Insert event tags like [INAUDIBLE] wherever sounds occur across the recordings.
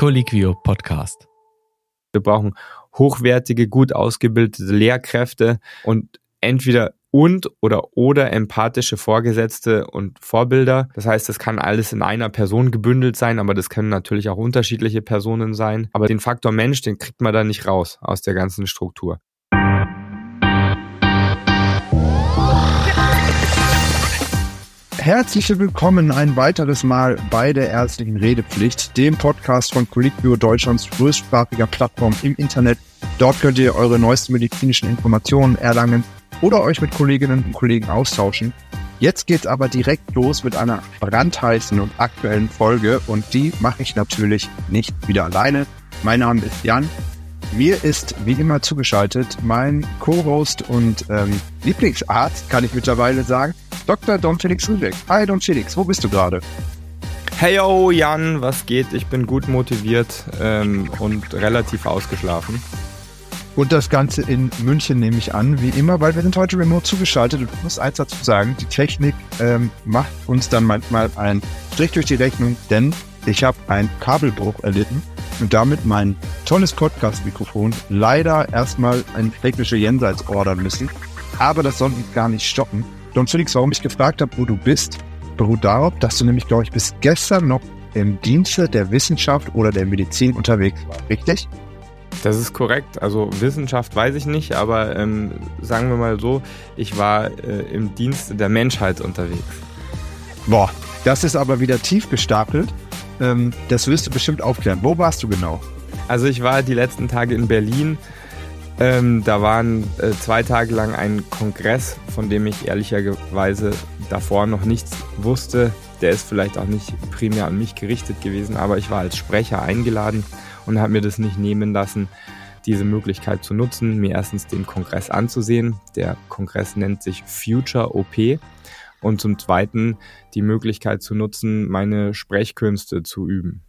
Colliquio Podcast. Wir brauchen hochwertige, gut ausgebildete Lehrkräfte und entweder und oder oder empathische Vorgesetzte und Vorbilder. Das heißt, das kann alles in einer Person gebündelt sein, aber das können natürlich auch unterschiedliche Personen sein. Aber den Faktor Mensch, den kriegt man da nicht raus aus der ganzen Struktur. Herzlich willkommen ein weiteres Mal bei der ärztlichen Redepflicht, dem Podcast von Colliquio Deutschlands größtsprachiger Plattform im Internet. Dort könnt ihr eure neuesten medizinischen Informationen erlangen oder euch mit Kolleginnen und Kollegen austauschen. Jetzt geht's aber direkt los mit einer brandheißen und aktuellen Folge und die mache ich natürlich nicht wieder alleine. Mein Name ist Jan mir ist wie immer zugeschaltet mein Co-Host und ähm, Lieblingsarzt, kann ich mittlerweile sagen, Dr. Don Felix Rübeck. Hi Don Felix, wo bist du gerade? Hey yo, Jan, was geht? Ich bin gut motiviert ähm, und relativ ausgeschlafen. Und das Ganze in München nehme ich an, wie immer, weil wir sind heute remote zugeschaltet. Und ich muss eins dazu sagen, die Technik ähm, macht uns dann manchmal einen Strich durch die Rechnung, denn ich habe einen Kabelbruch erlitten und damit mein tolles Podcast-Mikrofon leider erstmal ein technische Jenseits ordern müssen. Aber das soll uns gar nicht stoppen. Don Felix, warum ich gefragt habe, wo du bist, beruht darauf, dass du nämlich, glaube ich, bis gestern noch im Dienste der Wissenschaft oder der Medizin unterwegs warst. Richtig? Das ist korrekt. Also Wissenschaft weiß ich nicht, aber ähm, sagen wir mal so, ich war äh, im Dienste der Menschheit unterwegs. Boah, das ist aber wieder tief gestapelt. Ähm, das wirst du bestimmt aufklären. Wo warst du genau? Also ich war die letzten Tage in Berlin. Ähm, da waren äh, zwei Tage lang ein Kongress, von dem ich ehrlicherweise davor noch nichts wusste. Der ist vielleicht auch nicht primär an mich gerichtet gewesen, aber ich war als Sprecher eingeladen und habe mir das nicht nehmen lassen, diese Möglichkeit zu nutzen, mir erstens den Kongress anzusehen. Der Kongress nennt sich Future OP und zum Zweiten die Möglichkeit zu nutzen, meine Sprechkünste zu üben.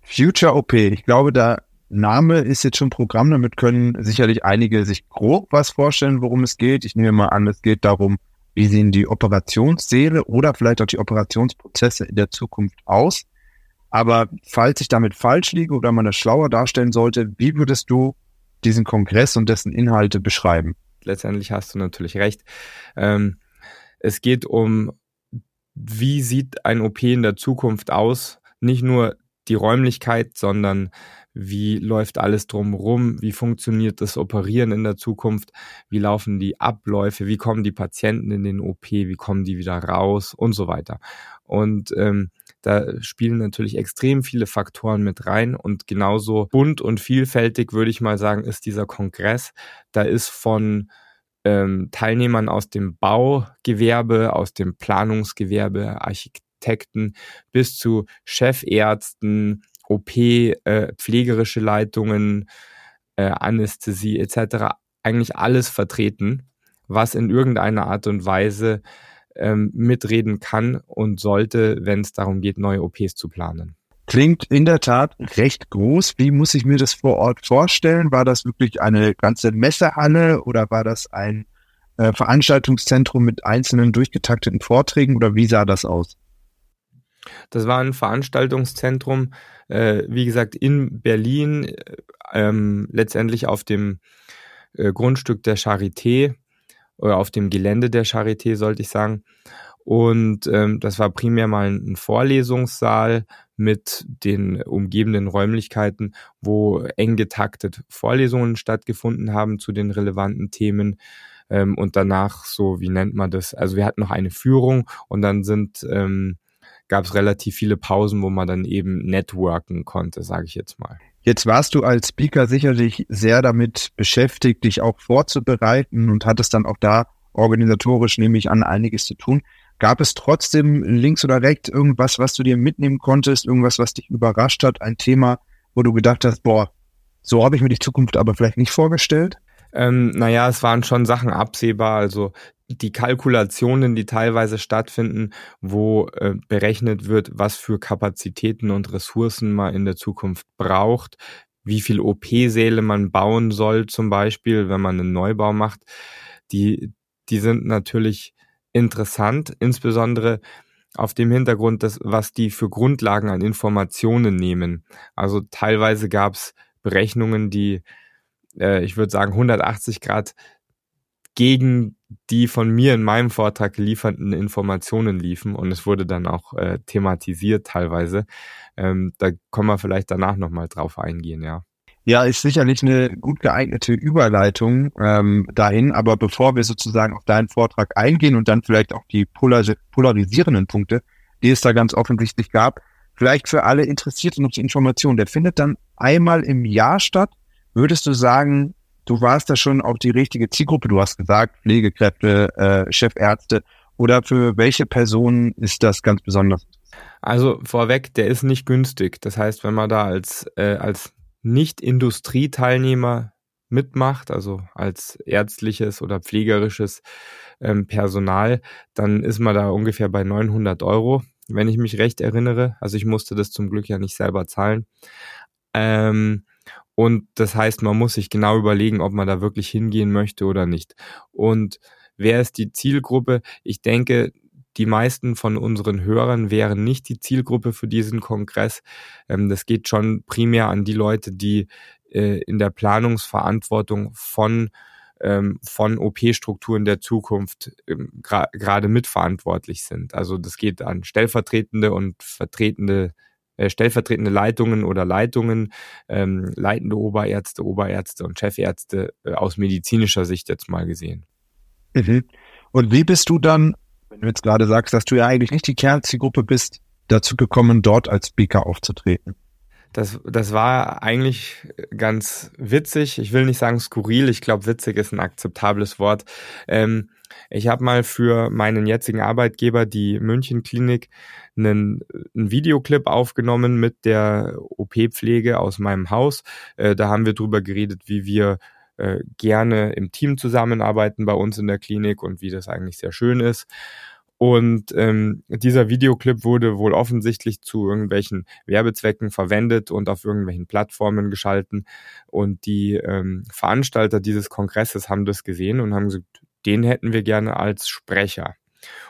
Future OP, ich glaube, der Name ist jetzt schon Programm, damit können sicherlich einige sich grob was vorstellen, worum es geht. Ich nehme mal an, es geht darum, wie sehen die Operationssäle oder vielleicht auch die Operationsprozesse in der Zukunft aus. Aber falls ich damit falsch liege oder man das schlauer darstellen sollte, wie würdest du diesen Kongress und dessen Inhalte beschreiben? Letztendlich hast du natürlich recht. Ähm, es geht um, wie sieht ein OP in der Zukunft aus? Nicht nur die Räumlichkeit, sondern wie läuft alles drumherum, wie funktioniert das Operieren in der Zukunft, wie laufen die Abläufe, wie kommen die Patienten in den OP, wie kommen die wieder raus? Und so weiter. Und ähm, da spielen natürlich extrem viele Faktoren mit rein. Und genauso bunt und vielfältig würde ich mal sagen, ist dieser Kongress. Da ist von ähm, Teilnehmern aus dem Baugewerbe, aus dem Planungsgewerbe, Architekten bis zu Chefärzten, OP, äh, pflegerische Leitungen, äh, Anästhesie etc. eigentlich alles vertreten, was in irgendeiner Art und Weise ähm, mitreden kann und sollte, wenn es darum geht, neue OPs zu planen. Klingt in der Tat recht groß. Wie muss ich mir das vor Ort vorstellen? War das wirklich eine ganze Messehalle oder war das ein äh, Veranstaltungszentrum mit einzelnen durchgetakteten Vorträgen oder wie sah das aus? Das war ein Veranstaltungszentrum, äh, wie gesagt, in Berlin, äh, ähm, letztendlich auf dem äh, Grundstück der Charité oder auf dem Gelände der Charité, sollte ich sagen. Und ähm, das war primär mal ein Vorlesungssaal mit den umgebenden Räumlichkeiten, wo eng getaktet Vorlesungen stattgefunden haben zu den relevanten Themen. Ähm, und danach so, wie nennt man das? Also wir hatten noch eine Führung und dann sind ähm, gab es relativ viele Pausen, wo man dann eben networken konnte, sage ich jetzt mal. Jetzt warst du als Speaker sicherlich sehr damit beschäftigt, dich auch vorzubereiten und hattest dann auch da organisatorisch, nehme ich an, einiges zu tun. Gab es trotzdem links oder rechts irgendwas, was du dir mitnehmen konntest, irgendwas, was dich überrascht hat, ein Thema, wo du gedacht hast, boah, so habe ich mir die Zukunft aber vielleicht nicht vorgestellt? Ähm, naja, es waren schon Sachen absehbar. Also die Kalkulationen, die teilweise stattfinden, wo äh, berechnet wird, was für Kapazitäten und Ressourcen man in der Zukunft braucht, wie viel OP-Säle man bauen soll, zum Beispiel, wenn man einen Neubau macht, die, die sind natürlich interessant, insbesondere auf dem Hintergrund, dass, was die für Grundlagen an Informationen nehmen. Also teilweise gab es Berechnungen, die, äh, ich würde sagen, 180 Grad gegen die von mir in meinem Vortrag gelieferten Informationen liefen und es wurde dann auch äh, thematisiert teilweise. Ähm, da kommen wir vielleicht danach nochmal drauf eingehen, ja. Ja, ist sicherlich eine gut geeignete Überleitung ähm, dahin. Aber bevor wir sozusagen auf deinen Vortrag eingehen und dann vielleicht auch die polaris polarisierenden Punkte, die es da ganz offensichtlich gab, vielleicht für alle Interessierte noch die Information. Der findet dann einmal im Jahr statt. Würdest du sagen, du warst da schon auf die richtige Zielgruppe? Du hast gesagt, Pflegekräfte, äh, Chefärzte. Oder für welche Personen ist das ganz besonders? Also vorweg, der ist nicht günstig. Das heißt, wenn man da als, äh, als nicht-Industrieteilnehmer mitmacht, also als ärztliches oder pflegerisches ähm, Personal, dann ist man da ungefähr bei 900 Euro, wenn ich mich recht erinnere. Also ich musste das zum Glück ja nicht selber zahlen. Ähm, und das heißt, man muss sich genau überlegen, ob man da wirklich hingehen möchte oder nicht. Und wer ist die Zielgruppe? Ich denke, die meisten von unseren Hörern wären nicht die Zielgruppe für diesen Kongress. Ähm, das geht schon primär an die Leute, die äh, in der Planungsverantwortung von ähm, von OP-Strukturen der Zukunft ähm, gerade mitverantwortlich sind. Also das geht an stellvertretende und vertretende äh, stellvertretende Leitungen oder Leitungen, ähm, leitende Oberärzte, Oberärzte und Chefärzte äh, aus medizinischer Sicht jetzt mal gesehen. Mhm. Und wie bist du dann wenn du jetzt gerade sagst, dass du ja eigentlich nicht die Kernzielgruppe bist, dazu gekommen, dort als Speaker aufzutreten? Das, das war eigentlich ganz witzig. Ich will nicht sagen skurril, ich glaube, witzig ist ein akzeptables Wort. Ähm, ich habe mal für meinen jetzigen Arbeitgeber, die München Klinik, einen, einen Videoclip aufgenommen mit der OP-Pflege aus meinem Haus. Äh, da haben wir drüber geredet, wie wir äh, gerne im Team zusammenarbeiten bei uns in der Klinik und wie das eigentlich sehr schön ist. Und ähm, dieser Videoclip wurde wohl offensichtlich zu irgendwelchen Werbezwecken verwendet und auf irgendwelchen Plattformen geschalten. Und die ähm, Veranstalter dieses Kongresses haben das gesehen und haben gesagt, den hätten wir gerne als Sprecher.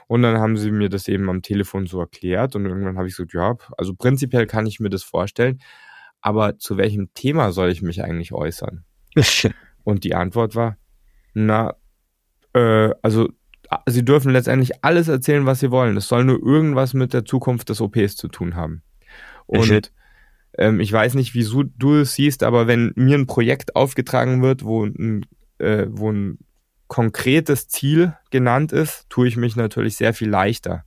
Und dann haben sie mir das eben am Telefon so erklärt und irgendwann habe ich gesagt, ja, also prinzipiell kann ich mir das vorstellen, aber zu welchem Thema soll ich mich eigentlich äußern? [LAUGHS] Und die Antwort war, na, äh, also sie dürfen letztendlich alles erzählen, was sie wollen. Es soll nur irgendwas mit der Zukunft des OPs zu tun haben. Und ähm, ich weiß nicht, wieso du es siehst, aber wenn mir ein Projekt aufgetragen wird, wo ein, äh, wo ein konkretes Ziel genannt ist, tue ich mich natürlich sehr viel leichter.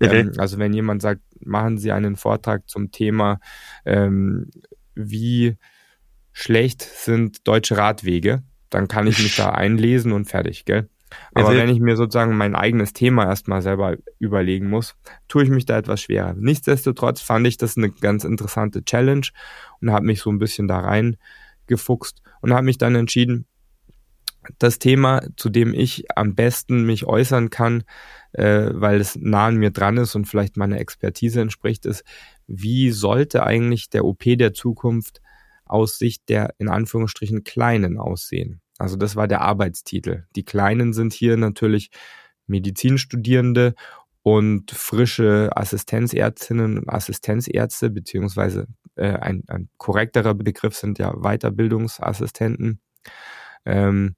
Okay. Ähm, also wenn jemand sagt, machen Sie einen Vortrag zum Thema, ähm, wie schlecht sind deutsche Radwege, dann kann ich mich da [LAUGHS] einlesen und fertig, gell? Aber wenn ich mir sozusagen mein eigenes Thema erstmal selber überlegen muss, tue ich mich da etwas schwerer. Nichtsdestotrotz fand ich das eine ganz interessante Challenge und habe mich so ein bisschen da rein gefuchst und habe mich dann entschieden, das Thema, zu dem ich am besten mich äußern kann, äh, weil es nah an mir dran ist und vielleicht meiner Expertise entspricht, ist, wie sollte eigentlich der OP der Zukunft aus Sicht der in Anführungsstrichen Kleinen aussehen. Also das war der Arbeitstitel. Die Kleinen sind hier natürlich Medizinstudierende und frische Assistenzärztinnen und Assistenzärzte, beziehungsweise äh, ein, ein korrekterer Begriff sind ja Weiterbildungsassistenten. Ähm,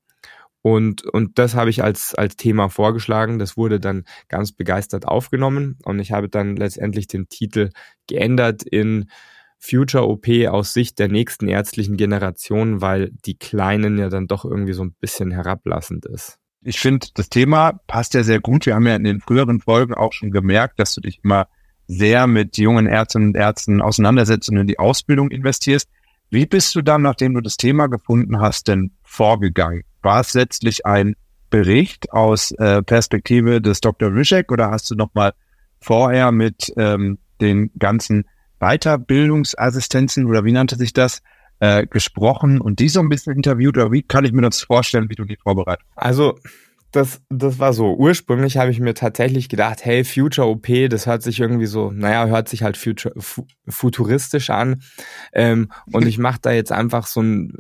und, und das habe ich als, als Thema vorgeschlagen. Das wurde dann ganz begeistert aufgenommen und ich habe dann letztendlich den Titel geändert in Future OP aus Sicht der nächsten ärztlichen Generation, weil die Kleinen ja dann doch irgendwie so ein bisschen herablassend ist. Ich finde, das Thema passt ja sehr gut. Wir haben ja in den früheren Folgen auch schon gemerkt, dass du dich immer sehr mit jungen Ärztinnen und Ärzten auseinandersetzt und in die Ausbildung investierst. Wie bist du dann, nachdem du das Thema gefunden hast, denn vorgegangen? War es letztlich ein Bericht aus äh, Perspektive des Dr. Rischek oder hast du nochmal vorher mit ähm, den ganzen Weiterbildungsassistenzen oder wie nannte sich das, äh, gesprochen und die so ein bisschen interviewt oder wie kann ich mir das vorstellen, wie du die vorbereitet? Also das, das war so. Ursprünglich habe ich mir tatsächlich gedacht, hey, Future OP, das hört sich irgendwie so, naja, hört sich halt future, futuristisch an. Ähm, und [LAUGHS] ich mache da jetzt einfach so ein,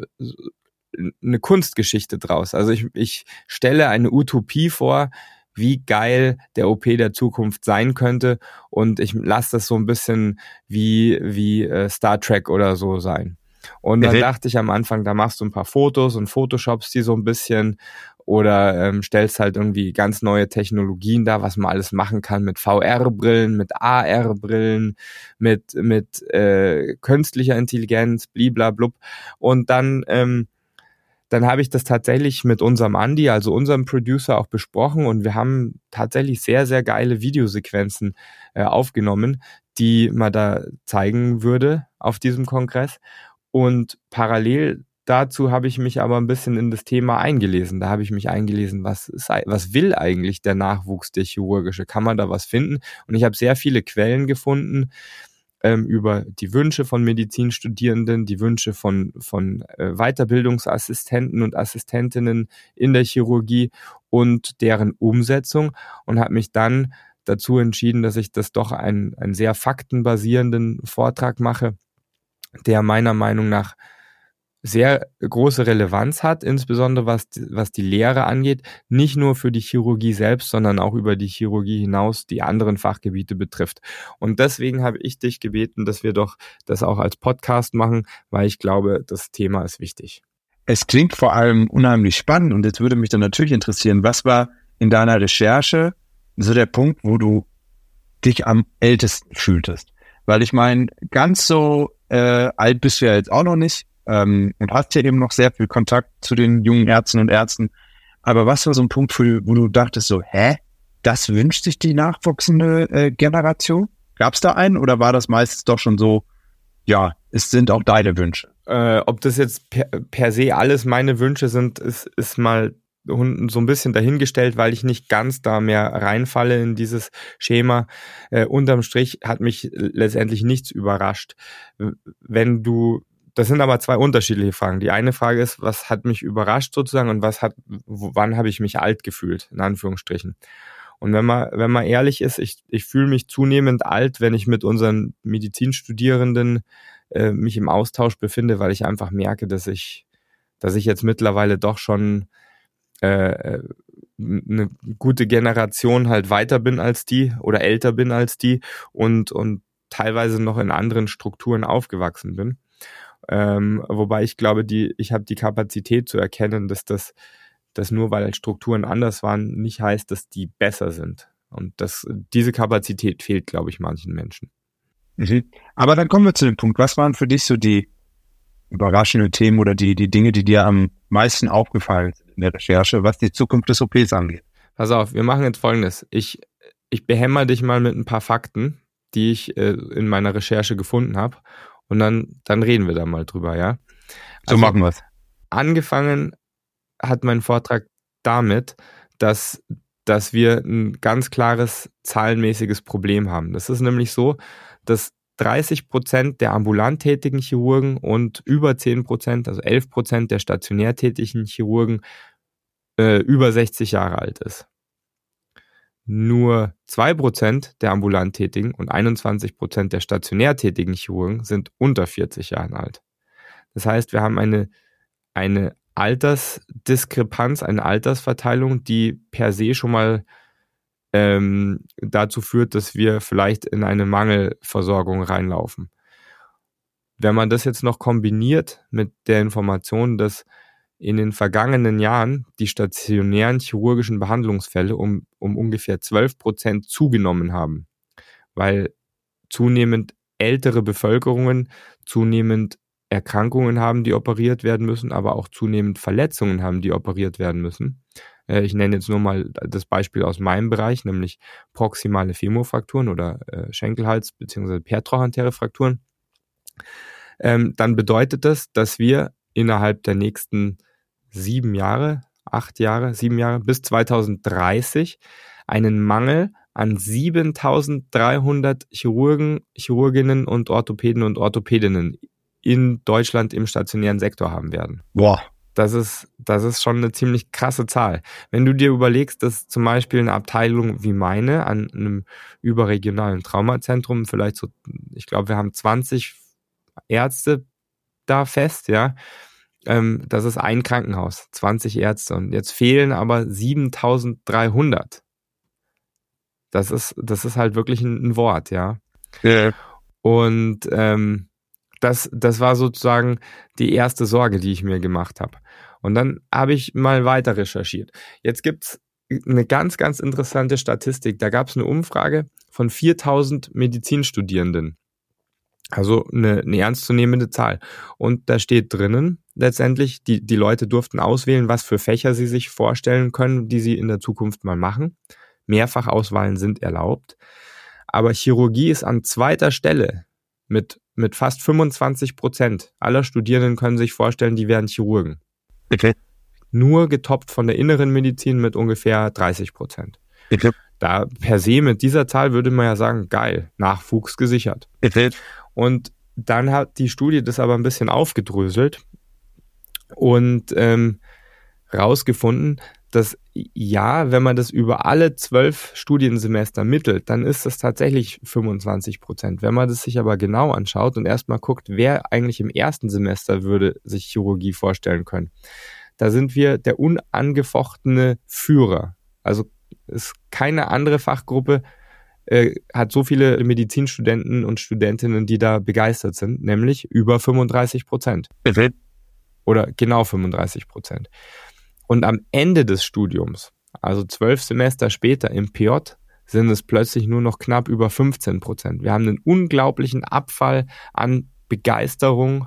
eine Kunstgeschichte draus. Also ich, ich stelle eine Utopie vor, wie geil der OP der Zukunft sein könnte. Und ich lasse das so ein bisschen wie, wie äh, Star Trek oder so sein. Und dann dachte ich am Anfang, da machst du ein paar Fotos und Photoshopst die so ein bisschen oder ähm, stellst halt irgendwie ganz neue Technologien da, was man alles machen kann mit VR-Brillen, mit AR-Brillen, mit mit äh, künstlicher Intelligenz, bliblablub. Und dann ähm, dann habe ich das tatsächlich mit unserem Andy, also unserem Producer, auch besprochen und wir haben tatsächlich sehr, sehr geile Videosequenzen äh, aufgenommen, die man da zeigen würde auf diesem Kongress. Und parallel dazu habe ich mich aber ein bisschen in das Thema eingelesen. Da habe ich mich eingelesen, was, ist, was will eigentlich der Nachwuchs der chirurgische? Kann man da was finden? Und ich habe sehr viele Quellen gefunden ähm, über die Wünsche von Medizinstudierenden, die Wünsche von, von äh, Weiterbildungsassistenten und Assistentinnen in der Chirurgie und deren Umsetzung und habe mich dann dazu entschieden, dass ich das doch einen, einen sehr faktenbasierenden Vortrag mache, der meiner Meinung nach sehr große Relevanz hat, insbesondere was, was die Lehre angeht, nicht nur für die Chirurgie selbst, sondern auch über die Chirurgie hinaus die anderen Fachgebiete betrifft. Und deswegen habe ich dich gebeten, dass wir doch das auch als Podcast machen, weil ich glaube, das Thema ist wichtig. Es klingt vor allem unheimlich spannend und jetzt würde mich dann natürlich interessieren, was war in deiner Recherche so der Punkt, wo du dich am ältesten fühltest? Weil ich meine, ganz so äh, alt bist du ja jetzt auch noch nicht ähm, und hast ja eben noch sehr viel Kontakt zu den jungen Ärzten und Ärzten. Aber was war so ein Punkt, wo du dachtest so, hä, das wünscht sich die nachwachsende äh, Generation? Gab es da einen oder war das meistens doch schon so, ja, es sind auch deine Wünsche? Äh, ob das jetzt per, per se alles meine Wünsche sind, ist, ist mal so ein bisschen dahingestellt, weil ich nicht ganz da mehr reinfalle in dieses Schema. Äh, unterm Strich hat mich letztendlich nichts überrascht. Wenn du das sind aber zwei unterschiedliche Fragen. Die eine Frage ist, was hat mich überrascht sozusagen und was hat, wann habe ich mich alt gefühlt, in Anführungsstrichen. Und wenn man, wenn man ehrlich ist, ich, ich fühle mich zunehmend alt, wenn ich mit unseren Medizinstudierenden äh, mich im Austausch befinde, weil ich einfach merke, dass ich, dass ich jetzt mittlerweile doch schon äh, eine gute Generation halt weiter bin als die oder älter bin als die und, und teilweise noch in anderen Strukturen aufgewachsen bin. Ähm, wobei ich glaube, die, ich habe die Kapazität zu erkennen, dass das, dass nur weil Strukturen anders waren, nicht heißt, dass die besser sind. Und das, diese Kapazität fehlt, glaube ich, manchen Menschen. Mhm. Aber dann kommen wir zu dem Punkt. Was waren für dich so die überraschenden Themen oder die, die Dinge, die dir am meisten aufgefallen sind in der Recherche, was die Zukunft des OPs angeht? Pass auf, wir machen jetzt Folgendes. Ich, ich behämmer dich mal mit ein paar Fakten, die ich äh, in meiner Recherche gefunden habe und dann, dann reden wir da mal drüber, ja? Also, so machen wir's. Angefangen hat mein Vortrag damit, dass, dass wir ein ganz klares zahlenmäßiges Problem haben. Das ist nämlich so, dass 30 Prozent der ambulant tätigen Chirurgen und über 10 Prozent, also 11 Prozent der stationär tätigen Chirurgen äh, über 60 Jahre alt ist nur zwei Prozent der ambulant Tätigen und 21 Prozent der stationär tätigen Chirurgen sind unter 40 Jahren alt. Das heißt, wir haben eine, eine Altersdiskrepanz, eine Altersverteilung, die per se schon mal ähm, dazu führt, dass wir vielleicht in eine Mangelversorgung reinlaufen. Wenn man das jetzt noch kombiniert mit der Information, dass in den vergangenen Jahren die stationären chirurgischen Behandlungsfälle um, um ungefähr 12 Prozent zugenommen haben, weil zunehmend ältere Bevölkerungen zunehmend Erkrankungen haben, die operiert werden müssen, aber auch zunehmend Verletzungen haben, die operiert werden müssen. Äh, ich nenne jetzt nur mal das Beispiel aus meinem Bereich, nämlich proximale Femofrakturen oder äh, Schenkelhals- bzw. pertrochantäre Frakturen. Ähm, dann bedeutet das, dass wir innerhalb der nächsten sieben Jahre, acht Jahre, sieben Jahre bis 2030 einen Mangel an 7300 Chirurgen, Chirurginnen und Orthopäden und Orthopädinnen in Deutschland im stationären Sektor haben werden. Boah. Das ist, das ist schon eine ziemlich krasse Zahl. Wenn du dir überlegst, dass zum Beispiel eine Abteilung wie meine an einem überregionalen Traumazentrum vielleicht so, ich glaube, wir haben 20 Ärzte da fest, ja, ähm, das ist ein Krankenhaus, 20 Ärzte und jetzt fehlen aber 7300. Das ist, das ist halt wirklich ein, ein Wort, ja. Ja. Und ähm, das, das war sozusagen die erste Sorge, die ich mir gemacht habe. Und dann habe ich mal weiter recherchiert. Jetzt gibt's eine ganz, ganz interessante Statistik. Da gab es eine Umfrage von 4000 Medizinstudierenden. Also eine, eine ernstzunehmende Zahl. Und da steht drinnen, letztendlich, die, die Leute durften auswählen, was für Fächer sie sich vorstellen können, die sie in der Zukunft mal machen. Mehrfachauswahlen sind erlaubt. Aber Chirurgie ist an zweiter Stelle mit, mit fast 25 Prozent aller Studierenden können sich vorstellen, die werden Chirurgen. Okay. Nur getoppt von der inneren Medizin mit ungefähr 30 Prozent. Okay. Da per se mit dieser Zahl würde man ja sagen, geil, Nachwuchs gesichert. Okay. Und dann hat die Studie das aber ein bisschen aufgedröselt und ähm, rausgefunden, dass ja, wenn man das über alle zwölf Studiensemester mittelt, dann ist das tatsächlich 25 Prozent. Wenn man das sich aber genau anschaut und erstmal guckt, wer eigentlich im ersten Semester würde sich Chirurgie vorstellen können, da sind wir der unangefochtene Führer. Also ist keine andere Fachgruppe äh, hat so viele Medizinstudenten und Studentinnen, die da begeistert sind, nämlich über 35 Prozent. Oder genau 35 Prozent. Und am Ende des Studiums, also zwölf Semester später im PJ, sind es plötzlich nur noch knapp über 15 Prozent. Wir haben einen unglaublichen Abfall an Begeisterung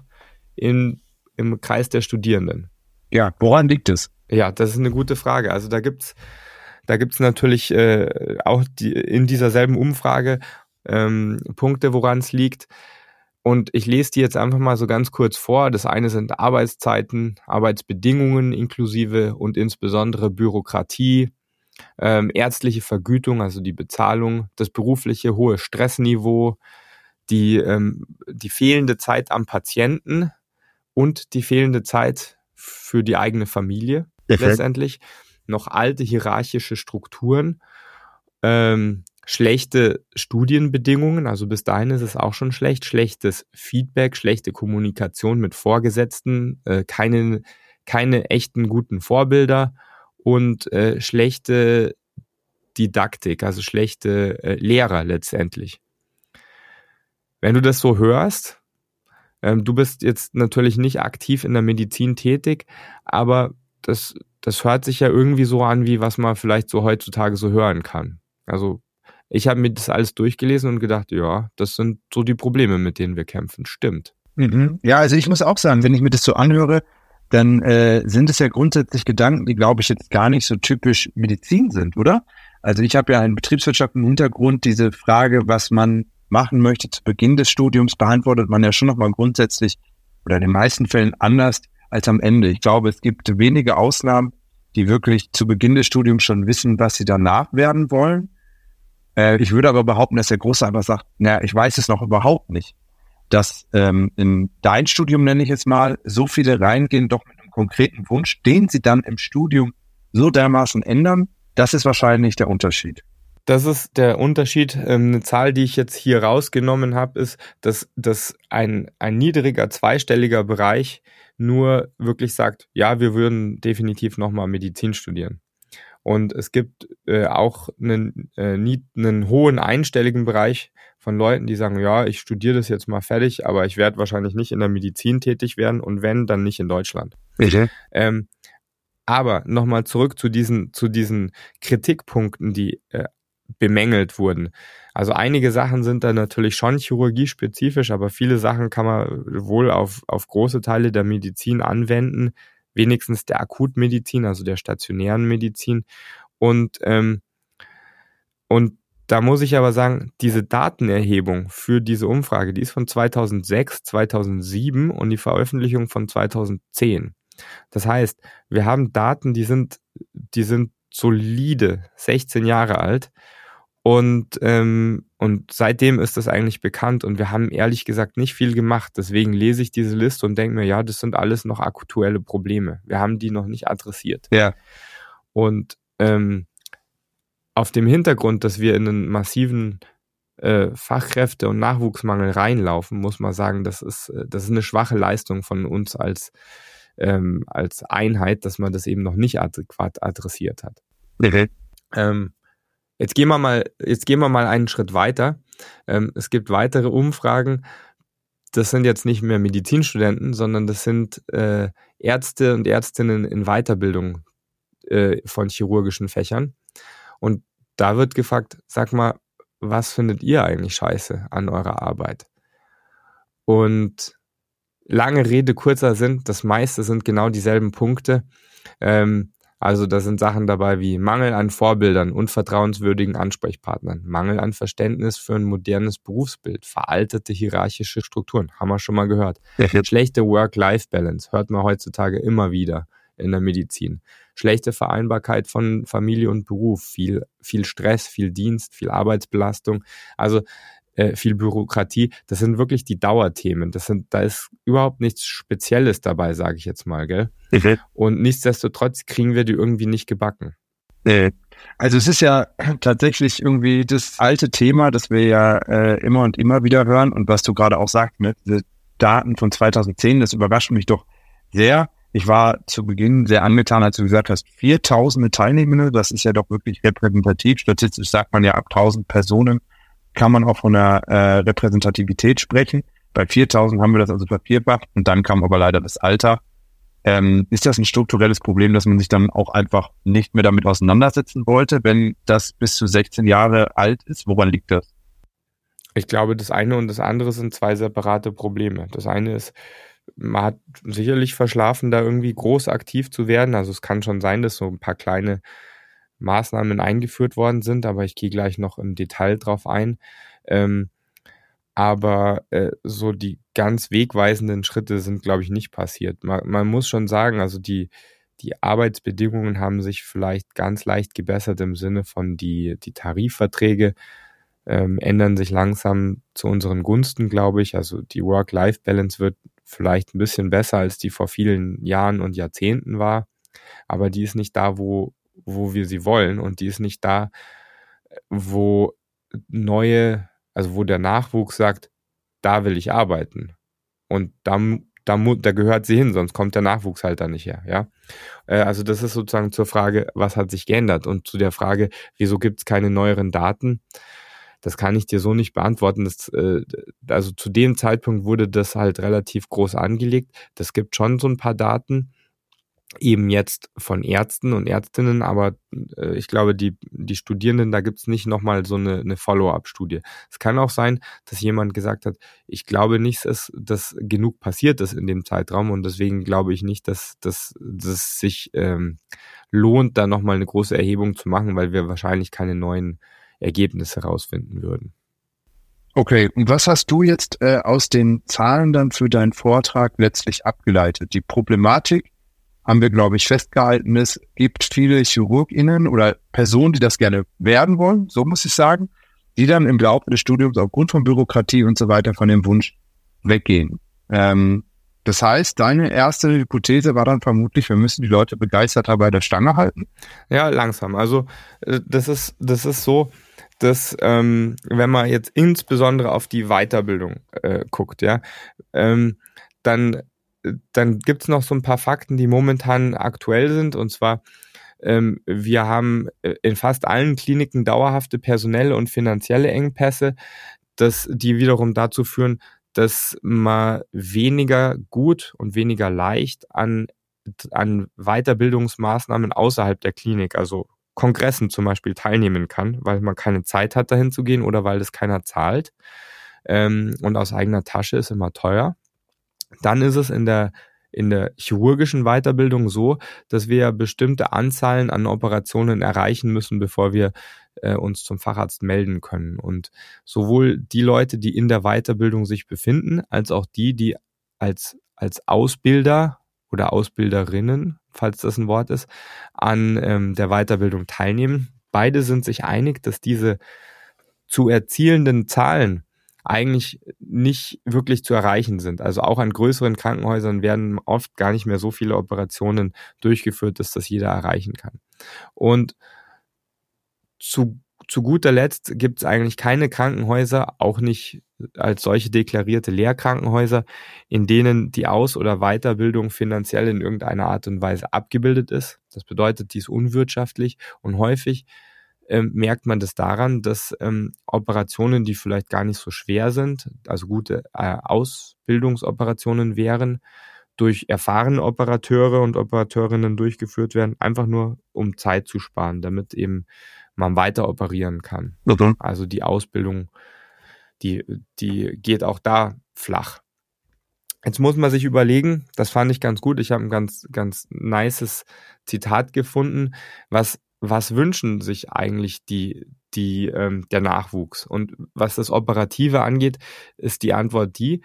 in, im Kreis der Studierenden. Ja, woran liegt es? Ja, das ist eine gute Frage. Also da gibt's da gibt's natürlich äh, auch die, in dieser selben Umfrage ähm, Punkte, woran es liegt. Und ich lese die jetzt einfach mal so ganz kurz vor. Das eine sind Arbeitszeiten, Arbeitsbedingungen inklusive und insbesondere Bürokratie, ähm, ärztliche Vergütung, also die Bezahlung, das berufliche hohe Stressniveau, die, ähm, die fehlende Zeit am Patienten und die fehlende Zeit für die eigene Familie okay. letztendlich noch alte hierarchische Strukturen, ähm, schlechte Studienbedingungen, also bis dahin ist es auch schon schlecht, schlechtes Feedback, schlechte Kommunikation mit Vorgesetzten, äh, keine, keine echten guten Vorbilder und äh, schlechte Didaktik, also schlechte äh, Lehrer letztendlich. Wenn du das so hörst, ähm, du bist jetzt natürlich nicht aktiv in der Medizin tätig, aber das das hört sich ja irgendwie so an, wie was man vielleicht so heutzutage so hören kann. Also ich habe mir das alles durchgelesen und gedacht, ja, das sind so die Probleme, mit denen wir kämpfen. Stimmt. Mhm. Ja, also ich muss auch sagen, wenn ich mir das so anhöre, dann äh, sind es ja grundsätzlich Gedanken, die, glaube ich, jetzt gar nicht so typisch Medizin sind, oder? Also ich habe ja einen betriebswirtschaftlichen Hintergrund. Diese Frage, was man machen möchte zu Beginn des Studiums, beantwortet man ja schon nochmal grundsätzlich oder in den meisten Fällen anders als am Ende. Ich glaube, es gibt wenige Ausnahmen, die wirklich zu Beginn des Studiums schon wissen, was sie danach werden wollen. Äh, ich würde aber behaupten, dass der Große einfach sagt, naja, ich weiß es noch überhaupt nicht. Dass ähm, in dein Studium, nenne ich es mal, so viele reingehen, doch mit einem konkreten Wunsch, den sie dann im Studium so dermaßen ändern, das ist wahrscheinlich der Unterschied. Das ist der Unterschied. Ähm, eine Zahl, die ich jetzt hier rausgenommen habe, ist, dass, dass ein, ein niedriger zweistelliger Bereich nur wirklich sagt, ja, wir würden definitiv nochmal Medizin studieren. Und es gibt äh, auch einen, äh, nie, einen hohen einstelligen Bereich von Leuten, die sagen, ja, ich studiere das jetzt mal fertig, aber ich werde wahrscheinlich nicht in der Medizin tätig werden und wenn, dann nicht in Deutschland. Bitte? Ähm, aber nochmal zurück zu diesen, zu diesen Kritikpunkten, die äh, bemängelt wurden. Also einige Sachen sind da natürlich schon chirurgiespezifisch, aber viele Sachen kann man wohl auf, auf große Teile der Medizin anwenden, wenigstens der Akutmedizin, also der stationären Medizin. Und, ähm, und da muss ich aber sagen, diese Datenerhebung für diese Umfrage, die ist von 2006, 2007 und die Veröffentlichung von 2010. Das heißt, wir haben Daten, die sind, die sind solide 16 Jahre alt. Und, ähm, und seitdem ist das eigentlich bekannt und wir haben ehrlich gesagt nicht viel gemacht. Deswegen lese ich diese Liste und denke mir, ja, das sind alles noch aktuelle Probleme. Wir haben die noch nicht adressiert. Ja. Und ähm, auf dem Hintergrund, dass wir in einen massiven äh, Fachkräfte- und Nachwuchsmangel reinlaufen, muss man sagen, das ist, äh, das ist eine schwache Leistung von uns als ähm, als Einheit, dass man das eben noch nicht adäquat adressiert hat. Okay. Ähm, Jetzt gehen wir mal, jetzt gehen wir mal einen Schritt weiter. Ähm, es gibt weitere Umfragen. Das sind jetzt nicht mehr Medizinstudenten, sondern das sind äh, Ärzte und Ärztinnen in Weiterbildung äh, von chirurgischen Fächern. Und da wird gefragt, sag mal, was findet ihr eigentlich scheiße an eurer Arbeit? Und lange Rede, kurzer Sinn, das meiste sind genau dieselben Punkte. Ähm, also da sind Sachen dabei wie Mangel an Vorbildern und vertrauenswürdigen Ansprechpartnern, Mangel an Verständnis für ein modernes Berufsbild, veraltete hierarchische Strukturen, haben wir schon mal gehört. Schlechte Work-Life-Balance, hört man heutzutage immer wieder in der Medizin. Schlechte Vereinbarkeit von Familie und Beruf, viel, viel Stress, viel Dienst, viel Arbeitsbelastung. Also äh, viel Bürokratie. Das sind wirklich die Dauerthemen. Das sind, da ist überhaupt nichts Spezielles dabei, sage ich jetzt mal, gell? Mhm. Und nichtsdestotrotz kriegen wir die irgendwie nicht gebacken. Nee. Also es ist ja [CLEARS THROAT] tatsächlich irgendwie das alte Thema, das wir ja äh, immer und immer wieder hören und was du gerade auch sagst, ne, diese Daten von 2010, das überrascht mich doch sehr. Ich war zu Beginn sehr angetan, als du gesagt hast, 4000 Teilnehmende, das ist ja doch wirklich repräsentativ. Statistisch sagt man ja ab 1000 Personen kann man auch von einer äh, Repräsentativität sprechen. Bei 4000 haben wir das also vervierfacht und dann kam aber leider das Alter. Ähm, ist das ein strukturelles Problem, dass man sich dann auch einfach nicht mehr damit auseinandersetzen wollte, wenn das bis zu 16 Jahre alt ist? Woran liegt das? Ich glaube, das eine und das andere sind zwei separate Probleme. Das eine ist, man hat sicherlich verschlafen, da irgendwie groß aktiv zu werden. Also es kann schon sein, dass so ein paar kleine Maßnahmen eingeführt worden sind, aber ich gehe gleich noch im Detail drauf ein. Ähm, aber äh, so die ganz wegweisenden Schritte sind, glaube ich, nicht passiert. Man, man muss schon sagen, also die, die Arbeitsbedingungen haben sich vielleicht ganz leicht gebessert im Sinne von die, die Tarifverträge ähm, ändern sich langsam zu unseren Gunsten, glaube ich. Also die Work-Life-Balance wird vielleicht ein bisschen besser, als die vor vielen Jahren und Jahrzehnten war. Aber die ist nicht da, wo, wo wir sie wollen und die ist nicht da, wo neue, also wo der Nachwuchs sagt, da will ich arbeiten. Und da, da, da gehört sie hin, sonst kommt der Nachwuchs halt da nicht her, ja. Äh, also das ist sozusagen zur Frage, was hat sich geändert? Und zu der Frage, wieso gibt es keine neueren Daten? Das kann ich dir so nicht beantworten. Das, äh, also zu dem Zeitpunkt wurde das halt relativ groß angelegt. Das gibt schon so ein paar Daten eben jetzt von Ärzten und Ärztinnen, aber äh, ich glaube, die, die Studierenden, da gibt's nicht nochmal so eine, eine Follow-up-Studie. Es kann auch sein, dass jemand gesagt hat, ich glaube nicht, dass, dass genug passiert ist in dem Zeitraum und deswegen glaube ich nicht, dass, dass, dass sich ähm, lohnt, da nochmal eine große Erhebung zu machen, weil wir wahrscheinlich keine neuen Ergebnisse herausfinden würden. Okay, und was hast du jetzt äh, aus den Zahlen dann für deinen Vortrag letztlich abgeleitet? Die Problematik haben wir, glaube ich, festgehalten, es gibt viele ChirurgInnen oder Personen, die das gerne werden wollen, so muss ich sagen, die dann im Laufe des Studiums aufgrund von Bürokratie und so weiter von dem Wunsch weggehen. Ähm, das heißt, deine erste Hypothese war dann vermutlich, wir müssen die Leute begeisterter bei der Stange halten. Ja, langsam. Also äh, das ist, das ist so, dass ähm, wenn man jetzt insbesondere auf die Weiterbildung äh, guckt, ja, ähm, dann dann gibt's noch so ein paar Fakten, die momentan aktuell sind. Und zwar, ähm, wir haben äh, in fast allen Kliniken dauerhafte personelle und finanzielle Engpässe, dass die wiederum dazu führen, dass man weniger gut und weniger leicht an, an Weiterbildungsmaßnahmen außerhalb der Klinik, also Kongressen zum Beispiel, teilnehmen kann, weil man keine Zeit hat, dahin zu gehen oder weil das keiner zahlt. Ähm, und aus eigener Tasche ist immer teuer. Dann ist es in der in der chirurgischen Weiterbildung so, dass wir bestimmte Anzahlen an Operationen erreichen müssen, bevor wir äh, uns zum Facharzt melden können. Und sowohl die Leute, die in der Weiterbildung sich befinden, als auch die, die als, als Ausbilder oder Ausbilderinnen, falls das ein Wort ist, an ähm, der Weiterbildung teilnehmen. Beide sind sich einig, dass diese zu erzielenden Zahlen eigentlich nicht wirklich zu erreichen sind. Also auch an größeren Krankenhäusern werden oft gar nicht mehr so viele Operationen durchgeführt, dass das jeder erreichen kann. Und zu, zu guter Letzt gibt es eigentlich keine Krankenhäuser, auch nicht als solche deklarierte Lehrkrankenhäuser, in denen die Aus- oder Weiterbildung finanziell in irgendeiner Art und Weise abgebildet ist. Das bedeutet, die ist unwirtschaftlich und häufig ähm, merkt man das daran, dass ähm, Operationen, die vielleicht gar nicht so schwer sind, also gute äh, Ausbildungsoperationen wären, durch erfahrene Operateure und Operateurinnen durchgeführt werden, einfach nur um Zeit zu sparen, damit eben man weiter operieren kann. Okay. Also die Ausbildung, die, die geht auch da flach. Jetzt muss man sich überlegen, das fand ich ganz gut, ich habe ein ganz, ganz nices Zitat gefunden, was, was wünschen sich eigentlich die, die, ähm, der Nachwuchs? Und was das Operative angeht, ist die Antwort die,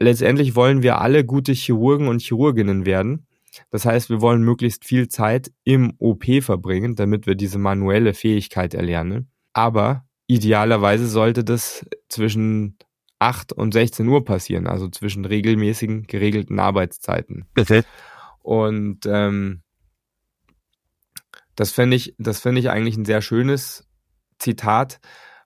letztendlich wollen wir alle gute Chirurgen und Chirurginnen werden. Das heißt, wir wollen möglichst viel Zeit im OP verbringen, damit wir diese manuelle Fähigkeit erlernen. Aber idealerweise sollte das zwischen 8 und 16 Uhr passieren, also zwischen regelmäßigen, geregelten Arbeitszeiten. Bitte. Und ähm, das finde ich, das finde ich eigentlich ein sehr schönes Zitat,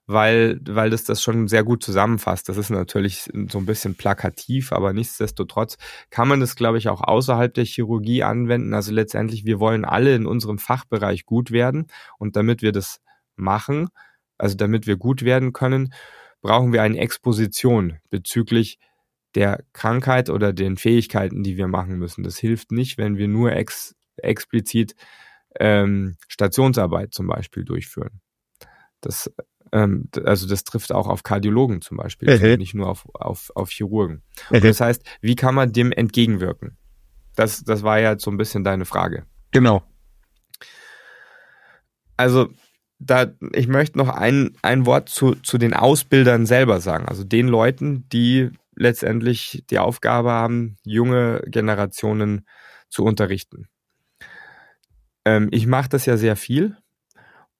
weil, weil das das schon sehr gut zusammenfasst. Das ist natürlich so ein bisschen plakativ, aber nichtsdestotrotz kann man das, glaube ich, auch außerhalb der Chirurgie anwenden. Also letztendlich, wir wollen alle in unserem Fachbereich gut werden und damit wir das machen, also damit wir gut werden können, brauchen wir eine Exposition bezüglich der Krankheit oder den Fähigkeiten, die wir machen müssen. Das hilft nicht, wenn wir nur ex explizit ähm, Stationsarbeit zum Beispiel durchführen. Das ähm, also das trifft auch auf Kardiologen zum Beispiel, also nicht nur auf, auf, auf Chirurgen. Das heißt, wie kann man dem entgegenwirken? Das, das war ja so ein bisschen deine Frage. Genau. Also da, ich möchte noch ein, ein Wort zu, zu den Ausbildern selber sagen, also den Leuten, die letztendlich die Aufgabe haben, junge Generationen zu unterrichten. Ähm, ich mache das ja sehr viel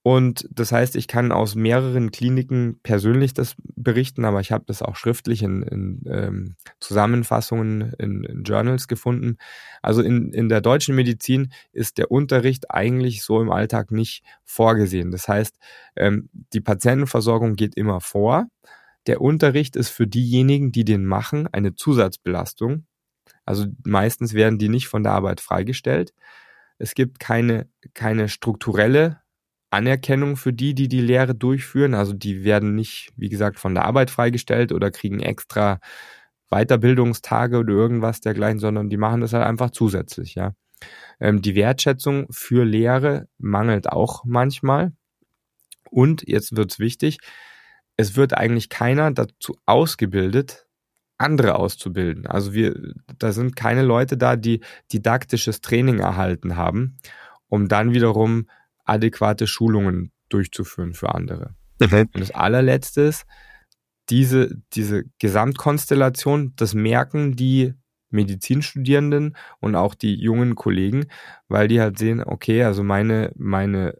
und das heißt, ich kann aus mehreren Kliniken persönlich das berichten, aber ich habe das auch schriftlich in, in ähm, Zusammenfassungen in, in, Journals gefunden. Also in, in der deutschen Medizin ist der Unterricht eigentlich so im Alltag nicht vorgesehen. Das heißt, ähm, die Patientenversorgung geht immer vor. Der Unterricht ist für diejenigen, die den machen, eine Zusatzbelastung. Also meistens werden die nicht von der Arbeit freigestellt. Es gibt keine, keine strukturelle Anerkennung für die, die die Lehre durchführen. Also die werden nicht, wie gesagt, von der Arbeit freigestellt oder kriegen extra Weiterbildungstage oder irgendwas dergleichen, sondern die machen das halt einfach zusätzlich, ja. Ähm, die Wertschätzung für Lehre mangelt auch manchmal. Und jetzt wird's wichtig, es wird eigentlich keiner dazu ausgebildet, andere auszubilden. Also wir, da sind keine Leute da, die didaktisches Training erhalten haben, um dann wiederum adäquate Schulungen durchzuführen für andere. Okay. Und das allerletzte ist, diese, diese Gesamtkonstellation, das merken die Medizinstudierenden und auch die jungen Kollegen, weil die halt sehen, okay, also meine, meine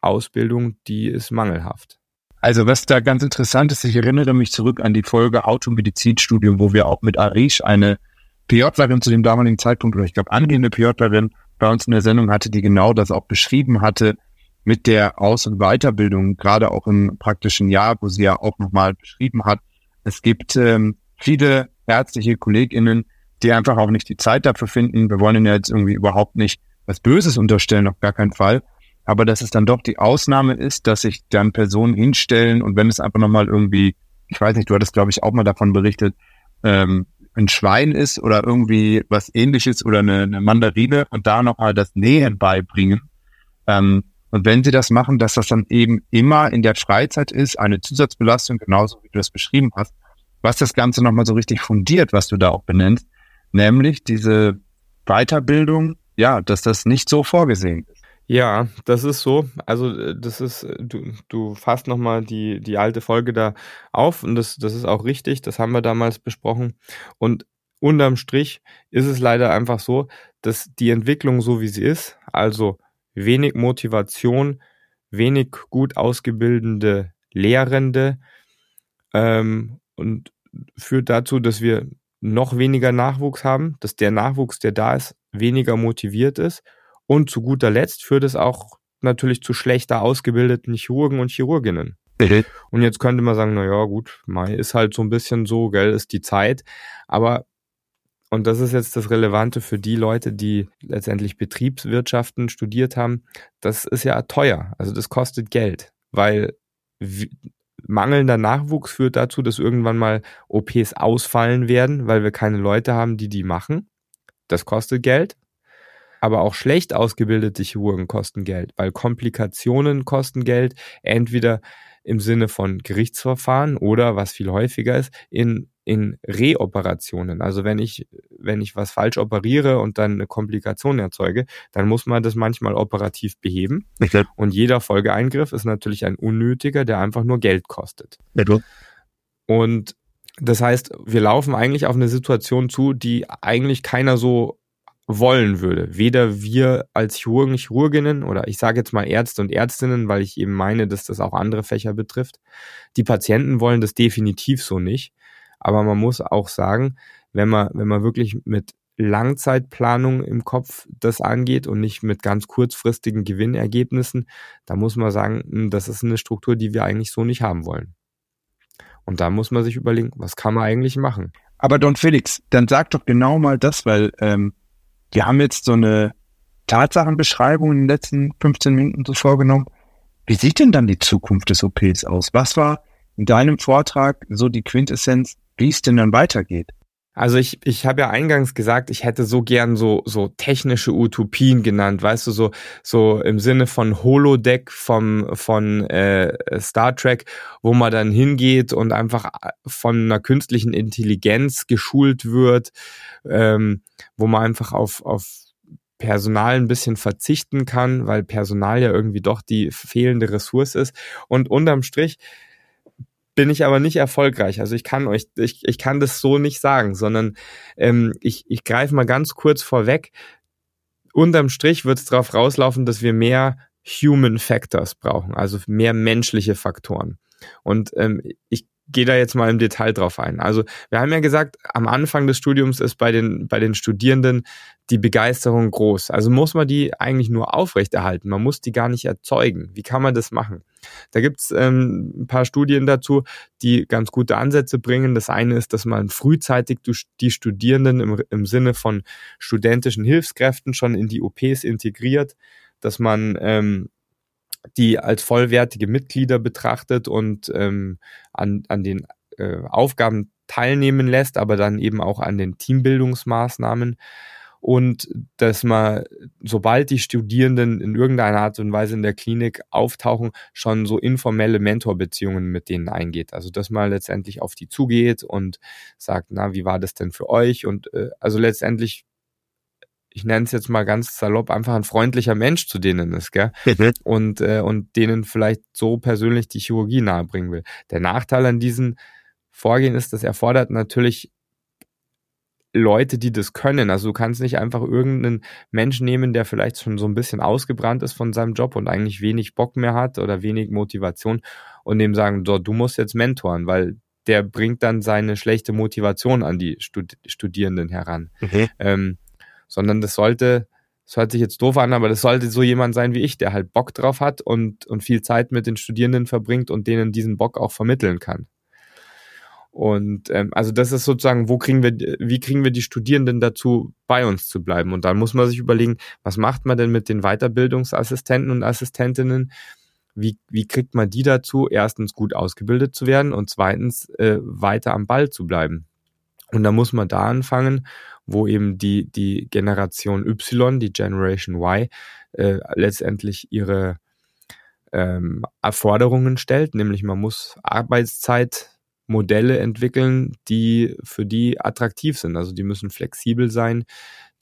Ausbildung, die ist mangelhaft. Also was da ganz interessant ist, ich erinnere mich zurück an die Folge Automedizinstudium, wo wir auch mit Arish eine PJlerin zu dem damaligen Zeitpunkt, oder ich glaube angehende PJlerin, bei uns in der Sendung hatte, die genau das auch beschrieben hatte mit der Aus- und Weiterbildung, gerade auch im praktischen Jahr, wo sie ja auch nochmal beschrieben hat. Es gibt ähm, viele ärztliche KollegInnen, die einfach auch nicht die Zeit dafür finden. Wir wollen ihnen jetzt irgendwie überhaupt nicht was Böses unterstellen, auf gar keinen Fall. Aber dass es dann doch die Ausnahme ist, dass sich dann Personen hinstellen und wenn es einfach nochmal irgendwie, ich weiß nicht, du hattest glaube ich auch mal davon berichtet, ähm, ein Schwein ist oder irgendwie was ähnliches oder eine, eine Mandarine und da nochmal das Nähen beibringen. Ähm, und wenn sie das machen, dass das dann eben immer in der Freizeit ist, eine Zusatzbelastung, genauso wie du das beschrieben hast, was das Ganze nochmal so richtig fundiert, was du da auch benennst, nämlich diese Weiterbildung, ja, dass das nicht so vorgesehen ist. Ja, das ist so. Also äh, das ist, äh, du, du fasst nochmal die, die alte Folge da auf und das, das ist auch richtig, das haben wir damals besprochen. Und unterm Strich ist es leider einfach so, dass die Entwicklung so wie sie ist, also wenig Motivation, wenig gut ausgebildete Lehrende ähm, und führt dazu, dass wir noch weniger Nachwuchs haben, dass der Nachwuchs, der da ist, weniger motiviert ist und zu guter Letzt führt es auch natürlich zu schlechter ausgebildeten Chirurgen und Chirurginnen. Und jetzt könnte man sagen, na ja, gut, Mai ist halt so ein bisschen so, gell, ist die Zeit. Aber und das ist jetzt das Relevante für die Leute, die letztendlich Betriebswirtschaften studiert haben, das ist ja teuer. Also das kostet Geld, weil mangelnder Nachwuchs führt dazu, dass irgendwann mal OPs ausfallen werden, weil wir keine Leute haben, die die machen. Das kostet Geld. Aber auch schlecht ausgebildete Chirurgen kosten Geld, weil Komplikationen kosten Geld. Entweder im Sinne von Gerichtsverfahren oder, was viel häufiger ist, in in Reoperationen. Also wenn ich, wenn ich was falsch operiere und dann eine Komplikation erzeuge, dann muss man das manchmal operativ beheben. Und jeder Folgeeingriff ist natürlich ein unnötiger, der einfach nur Geld kostet. Ja, und das heißt, wir laufen eigentlich auf eine Situation zu, die eigentlich keiner so wollen würde. Weder wir als Chirurgen, Chirurginnen oder ich sage jetzt mal Ärzte und Ärztinnen, weil ich eben meine, dass das auch andere Fächer betrifft. Die Patienten wollen das definitiv so nicht. Aber man muss auch sagen, wenn man, wenn man wirklich mit Langzeitplanung im Kopf das angeht und nicht mit ganz kurzfristigen Gewinnergebnissen, da muss man sagen, hm, das ist eine Struktur, die wir eigentlich so nicht haben wollen. Und da muss man sich überlegen, was kann man eigentlich machen? Aber Don Felix, dann sag doch genau mal das, weil ähm, wir haben jetzt so eine Tatsachenbeschreibung in den letzten 15 Minuten so vorgenommen. Wie sieht denn dann die Zukunft des OPs aus? Was war in deinem Vortrag so die Quintessenz, wie es denn dann weitergeht. Also ich, ich habe ja eingangs gesagt, ich hätte so gern so, so technische Utopien genannt, weißt du, so, so im Sinne von Holodeck vom, von äh, Star Trek, wo man dann hingeht und einfach von einer künstlichen Intelligenz geschult wird, ähm, wo man einfach auf, auf Personal ein bisschen verzichten kann, weil Personal ja irgendwie doch die fehlende Ressource ist. Und unterm Strich bin ich aber nicht erfolgreich. Also ich kann euch, ich, ich kann das so nicht sagen, sondern ähm, ich, ich greife mal ganz kurz vorweg. Unterm Strich wird es darauf rauslaufen, dass wir mehr Human Factors brauchen, also mehr menschliche Faktoren. Und ähm, ich gehe da jetzt mal im Detail drauf ein. Also wir haben ja gesagt, am Anfang des Studiums ist bei den, bei den Studierenden die Begeisterung groß. Also muss man die eigentlich nur aufrechterhalten. Man muss die gar nicht erzeugen. Wie kann man das machen? Da gibt's ähm, ein paar Studien dazu, die ganz gute Ansätze bringen. Das eine ist, dass man frühzeitig die Studierenden im, im Sinne von studentischen Hilfskräften schon in die OPs integriert, dass man ähm, die als vollwertige Mitglieder betrachtet und ähm, an, an den äh, Aufgaben teilnehmen lässt, aber dann eben auch an den Teambildungsmaßnahmen und dass man, sobald die Studierenden in irgendeiner Art und Weise in der Klinik auftauchen, schon so informelle Mentorbeziehungen mit denen eingeht. Also dass man letztendlich auf die zugeht und sagt, na, wie war das denn für euch? Und äh, also letztendlich ich nenne es jetzt mal ganz salopp, einfach ein freundlicher Mensch zu denen ist, gell? Mhm. Und, äh, und denen vielleicht so persönlich die Chirurgie nahebringen will. Der Nachteil an diesem Vorgehen ist, das erfordert natürlich Leute, die das können. Also du kannst nicht einfach irgendeinen Menschen nehmen, der vielleicht schon so ein bisschen ausgebrannt ist von seinem Job und eigentlich wenig Bock mehr hat oder wenig Motivation und dem sagen, so, du musst jetzt mentoren, weil der bringt dann seine schlechte Motivation an die Stud Studierenden heran. Mhm. Ähm, sondern das sollte, das hört sich jetzt doof an, aber das sollte so jemand sein wie ich, der halt Bock drauf hat und, und viel Zeit mit den Studierenden verbringt und denen diesen Bock auch vermitteln kann. Und ähm, also das ist sozusagen, wo kriegen wir, wie kriegen wir die Studierenden dazu, bei uns zu bleiben? Und dann muss man sich überlegen, was macht man denn mit den Weiterbildungsassistenten und Assistentinnen? Wie, wie kriegt man die dazu, erstens gut ausgebildet zu werden und zweitens äh, weiter am Ball zu bleiben? Und da muss man da anfangen, wo eben die, die Generation Y, die Generation Y, äh, letztendlich ihre ähm, Erforderungen stellt, nämlich man muss Arbeitszeitmodelle entwickeln, die für die attraktiv sind. Also die müssen flexibel sein,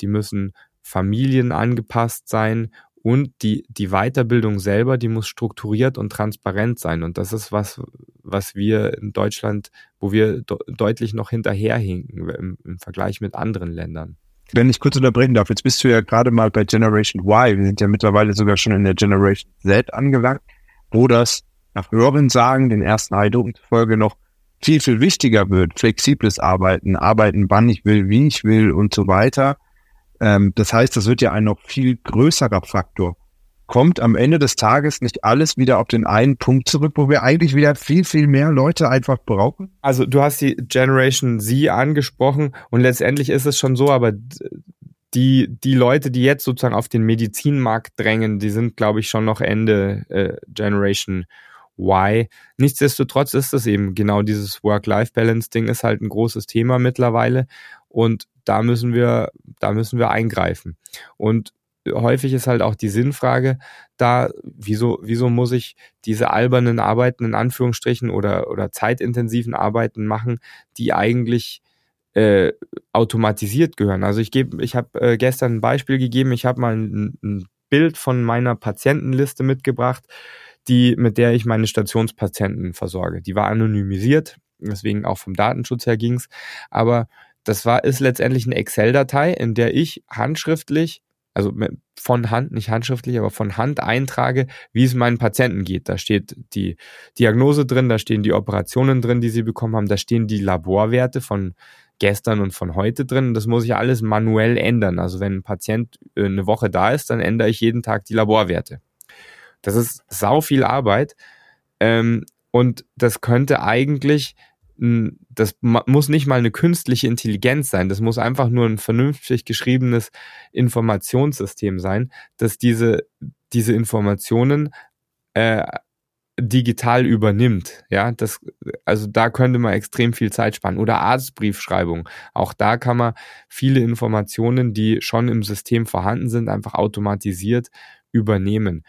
die müssen familienangepasst sein und die, die Weiterbildung selber, die muss strukturiert und transparent sein. Und das ist was, was wir in Deutschland, wo wir de deutlich noch hinterherhinken im, im Vergleich mit anderen Ländern. Wenn ich kurz unterbrechen darf, jetzt bist du ja gerade mal bei Generation Y. Wir sind ja mittlerweile sogar schon in der Generation Z angelangt, wo das nach höheren Sagen, den ersten Eindrücken zufolge noch viel, viel wichtiger wird. Flexibles Arbeiten, arbeiten, wann ich will, wie ich will und so weiter. Ähm, das heißt, das wird ja ein noch viel größerer Faktor. kommt am Ende des Tages nicht alles wieder auf den einen Punkt zurück, wo wir eigentlich wieder viel, viel mehr Leute einfach brauchen? Also du hast die Generation Z angesprochen und letztendlich ist es schon so, aber die, die Leute, die jetzt sozusagen auf den Medizinmarkt drängen, die sind, glaube ich, schon noch Ende äh, Generation Y. Nichtsdestotrotz ist das eben genau dieses Work-Life-Balance-Ding ist halt ein großes Thema mittlerweile und da müssen wir, da müssen wir eingreifen. Und häufig ist halt auch die Sinnfrage da, wieso, wieso muss ich diese albernen Arbeiten in Anführungsstrichen oder, oder zeitintensiven Arbeiten machen, die eigentlich äh, automatisiert gehören. Also ich gebe, ich habe äh, gestern ein Beispiel gegeben, ich habe mal ein, ein Bild von meiner Patientenliste mitgebracht, die, mit der ich meine Stationspatienten versorge. Die war anonymisiert, deswegen auch vom Datenschutz her ging's. Aber das war, ist letztendlich eine Excel-Datei, in der ich handschriftlich also von Hand, nicht handschriftlich, aber von Hand eintrage, wie es meinen Patienten geht. Da steht die Diagnose drin, da stehen die Operationen drin, die sie bekommen haben, da stehen die Laborwerte von gestern und von heute drin. Das muss ich alles manuell ändern. Also wenn ein Patient äh, eine Woche da ist, dann ändere ich jeden Tag die Laborwerte. Das ist sau viel Arbeit. Ähm, und das könnte eigentlich das muss nicht mal eine künstliche Intelligenz sein, das muss einfach nur ein vernünftig geschriebenes Informationssystem sein, das diese, diese Informationen äh, digital übernimmt. Ja, das, also da könnte man extrem viel Zeit sparen. Oder Arztbriefschreibung. Auch da kann man viele Informationen, die schon im System vorhanden sind, einfach automatisiert übernehmen.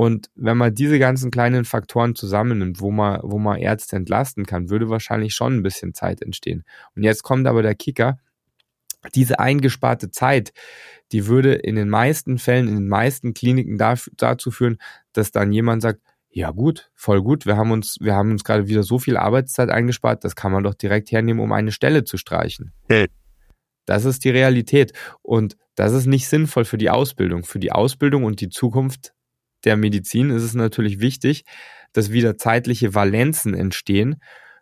Und wenn man diese ganzen kleinen Faktoren zusammennimmt, wo man, wo man Ärzte entlasten kann, würde wahrscheinlich schon ein bisschen Zeit entstehen. Und jetzt kommt aber der Kicker. Diese eingesparte Zeit, die würde in den meisten Fällen, in den meisten Kliniken dazu führen, dass dann jemand sagt, ja gut, voll gut, wir haben uns, wir haben uns gerade wieder so viel Arbeitszeit eingespart, das kann man doch direkt hernehmen, um eine Stelle zu streichen. Hey. Das ist die Realität. Und das ist nicht sinnvoll für die Ausbildung. Für die Ausbildung und die Zukunft der Medizin ist es natürlich wichtig, dass wieder zeitliche Valenzen entstehen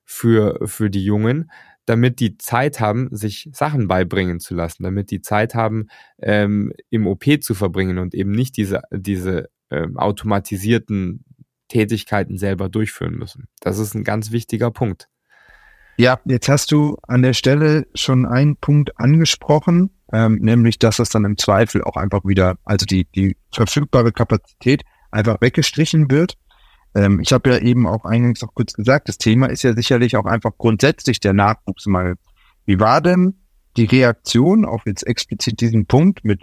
für, für die Jungen, damit die Zeit haben, sich Sachen beibringen zu lassen, damit die Zeit haben, ähm, im OP zu verbringen und eben nicht diese, diese ähm, automatisierten Tätigkeiten selber durchführen müssen. Das ist ein ganz wichtiger Punkt. Ja, jetzt hast du an der Stelle schon einen Punkt angesprochen, ähm, nämlich dass es dann im Zweifel auch einfach wieder, also die, die verfügbare Kapazität einfach weggestrichen wird. Ähm, ich habe ja eben auch eingangs auch kurz gesagt, das Thema ist ja sicherlich auch einfach grundsätzlich der Nachwuchsmangel. Wie war denn die Reaktion auf jetzt explizit diesen Punkt mit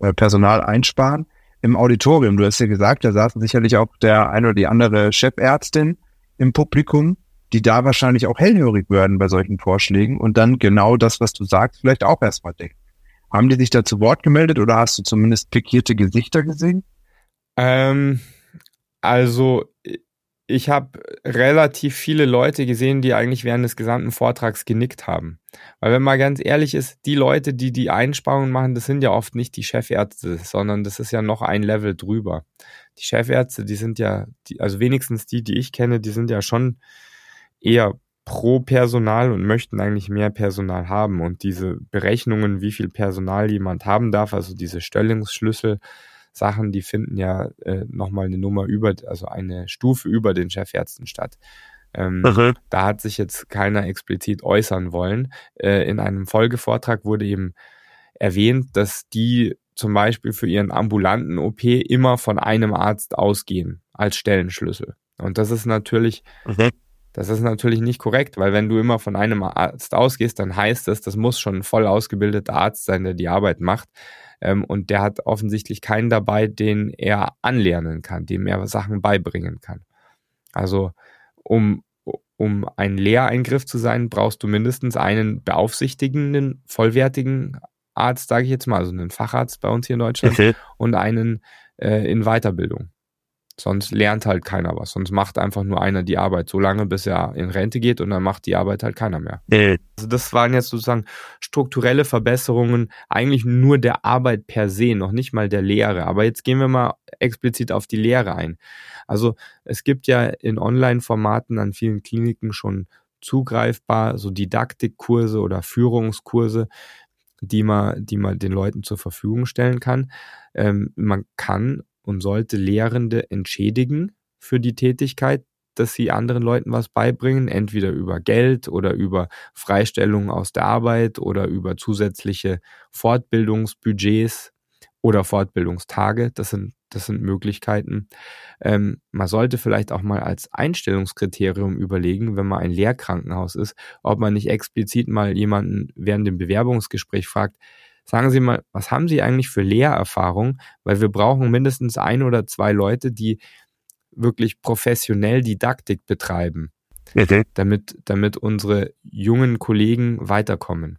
äh, Personal einsparen im Auditorium? Du hast ja gesagt, da saßen sicherlich auch der eine oder die andere Chefärztin im Publikum die da wahrscheinlich auch hellhörig werden bei solchen Vorschlägen und dann genau das, was du sagst, vielleicht auch erstmal denken. Haben die sich da zu Wort gemeldet oder hast du zumindest pikierte Gesichter gesehen? Ähm, also ich habe relativ viele Leute gesehen, die eigentlich während des gesamten Vortrags genickt haben. Weil wenn man ganz ehrlich ist, die Leute, die die Einsparungen machen, das sind ja oft nicht die Chefärzte, sondern das ist ja noch ein Level drüber. Die Chefärzte, die sind ja, die, also wenigstens die, die ich kenne, die sind ja schon eher pro Personal und möchten eigentlich mehr Personal haben. Und diese Berechnungen, wie viel Personal jemand haben darf, also diese Stellungsschlüssel, Sachen, die finden ja äh, nochmal eine Nummer über, also eine Stufe über den Chefärzten statt. Ähm, mhm. Da hat sich jetzt keiner explizit äußern wollen. Äh, in einem Folgevortrag wurde eben erwähnt, dass die zum Beispiel für ihren ambulanten OP immer von einem Arzt ausgehen als Stellenschlüssel. Und das ist natürlich mhm. Das ist natürlich nicht korrekt, weil wenn du immer von einem Arzt ausgehst, dann heißt das, das muss schon ein voll ausgebildeter Arzt sein, der die Arbeit macht. Ähm, und der hat offensichtlich keinen dabei, den er anlernen kann, dem er Sachen beibringen kann. Also um, um ein Lehreingriff zu sein, brauchst du mindestens einen beaufsichtigenden, vollwertigen Arzt, sage ich jetzt mal, also einen Facharzt bei uns hier in Deutschland okay. und einen äh, in Weiterbildung. Sonst lernt halt keiner was. Sonst macht einfach nur einer die Arbeit so lange, bis er in Rente geht und dann macht die Arbeit halt keiner mehr. Also das waren jetzt sozusagen strukturelle Verbesserungen, eigentlich nur der Arbeit per se, noch nicht mal der Lehre. Aber jetzt gehen wir mal explizit auf die Lehre ein. Also es gibt ja in Online-Formaten an vielen Kliniken schon zugreifbar, so Didaktikkurse oder Führungskurse, die man, die man den Leuten zur Verfügung stellen kann. Ähm, man kann und sollte Lehrende entschädigen für die Tätigkeit, dass sie anderen Leuten was beibringen, entweder über Geld oder über Freistellung aus der Arbeit oder über zusätzliche Fortbildungsbudgets oder Fortbildungstage. Das sind, das sind Möglichkeiten. Ähm, man sollte vielleicht auch mal als Einstellungskriterium überlegen, wenn man ein Lehrkrankenhaus ist, ob man nicht explizit mal jemanden während dem Bewerbungsgespräch fragt, sagen Sie mal, was haben Sie eigentlich für Lehrerfahrung? Weil wir brauchen mindestens ein oder zwei Leute, die wirklich professionell Didaktik betreiben, okay. damit, damit unsere jungen Kollegen weiterkommen.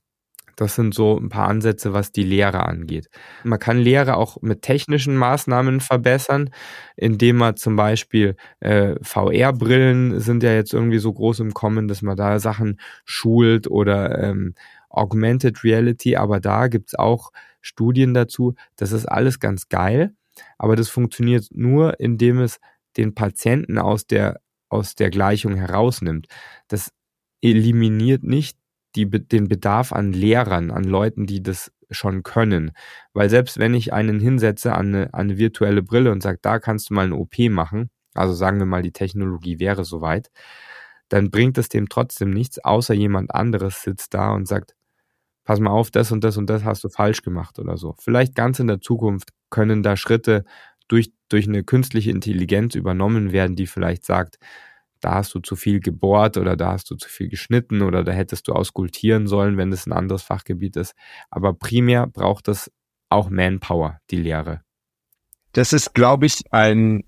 Das sind so ein paar Ansätze, was die Lehre angeht. Man kann Lehre auch mit technischen Maßnahmen verbessern, indem man zum Beispiel äh, VR-Brillen sind ja jetzt irgendwie so groß im Kommen, dass man da Sachen schult oder ähm, Augmented Reality, aber da gibt's auch Studien dazu. Das ist alles ganz geil, aber das funktioniert nur, indem es den Patienten aus der, aus der Gleichung herausnimmt. Das eliminiert nicht die, den Bedarf an Lehrern, an Leuten, die das schon können. Weil selbst wenn ich einen hinsetze an eine, an eine virtuelle Brille und sage, da kannst du mal eine OP machen, also sagen wir mal, die Technologie wäre soweit, dann bringt es dem trotzdem nichts, außer jemand anderes sitzt da und sagt, pass mal auf, das und das und das hast du falsch gemacht oder so. Vielleicht ganz in der Zukunft können da Schritte durch, durch eine künstliche Intelligenz übernommen werden, die vielleicht sagt, da hast du zu viel gebohrt oder da hast du zu viel geschnitten oder da hättest du auskultieren sollen, wenn es ein anderes Fachgebiet ist. Aber primär braucht es auch Manpower, die Lehre. Das ist, glaube ich, ein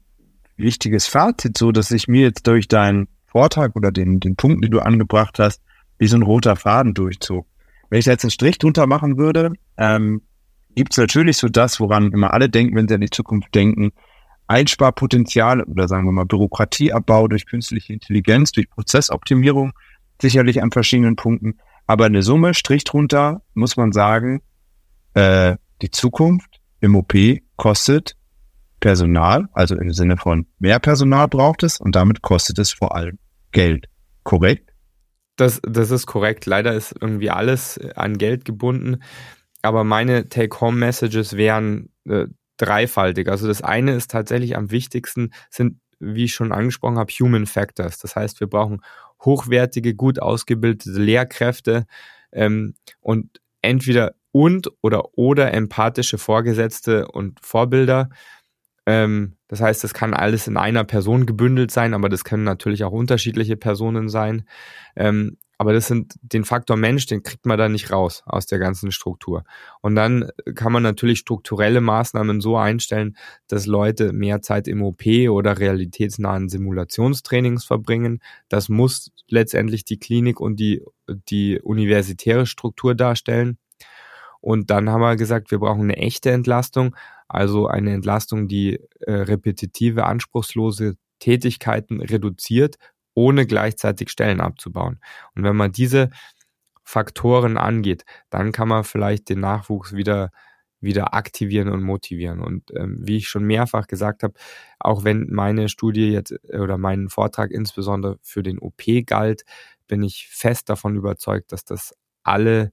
wichtiges Fazit, so dass ich mir jetzt durch deinen Vortrag oder den, den Punkten, die du angebracht hast, wie so ein roter Faden durchzog. Wenn ich jetzt einen Strich drunter machen würde, ähm, gibt es natürlich so das, woran immer alle denken, wenn sie an die Zukunft denken, Einsparpotenzial oder sagen wir mal Bürokratieabbau durch künstliche Intelligenz, durch Prozessoptimierung, sicherlich an verschiedenen Punkten. Aber eine Summe, Strich drunter, muss man sagen, äh, die Zukunft im OP kostet Personal, also im Sinne von mehr Personal braucht es und damit kostet es vor allem Geld. Korrekt? Das, das ist korrekt. Leider ist irgendwie alles an Geld gebunden. Aber meine Take-Home-Messages wären äh, dreifaltig. Also das eine ist tatsächlich am wichtigsten, sind, wie ich schon angesprochen habe, Human Factors. Das heißt, wir brauchen hochwertige, gut ausgebildete Lehrkräfte ähm, und entweder und oder oder empathische Vorgesetzte und Vorbilder. Ähm, das heißt, das kann alles in einer Person gebündelt sein, aber das können natürlich auch unterschiedliche Personen sein. Ähm, aber das sind den Faktor Mensch, den kriegt man da nicht raus aus der ganzen Struktur. Und dann kann man natürlich strukturelle Maßnahmen so einstellen, dass Leute mehr Zeit im OP oder realitätsnahen Simulationstrainings verbringen. Das muss letztendlich die Klinik und die, die universitäre Struktur darstellen. Und dann haben wir gesagt, wir brauchen eine echte Entlastung, also eine Entlastung, die äh, repetitive, anspruchslose Tätigkeiten reduziert ohne gleichzeitig Stellen abzubauen. Und wenn man diese Faktoren angeht, dann kann man vielleicht den Nachwuchs wieder wieder aktivieren und motivieren. Und ähm, wie ich schon mehrfach gesagt habe, auch wenn meine Studie jetzt äh, oder mein Vortrag insbesondere für den OP galt, bin ich fest davon überzeugt, dass das alle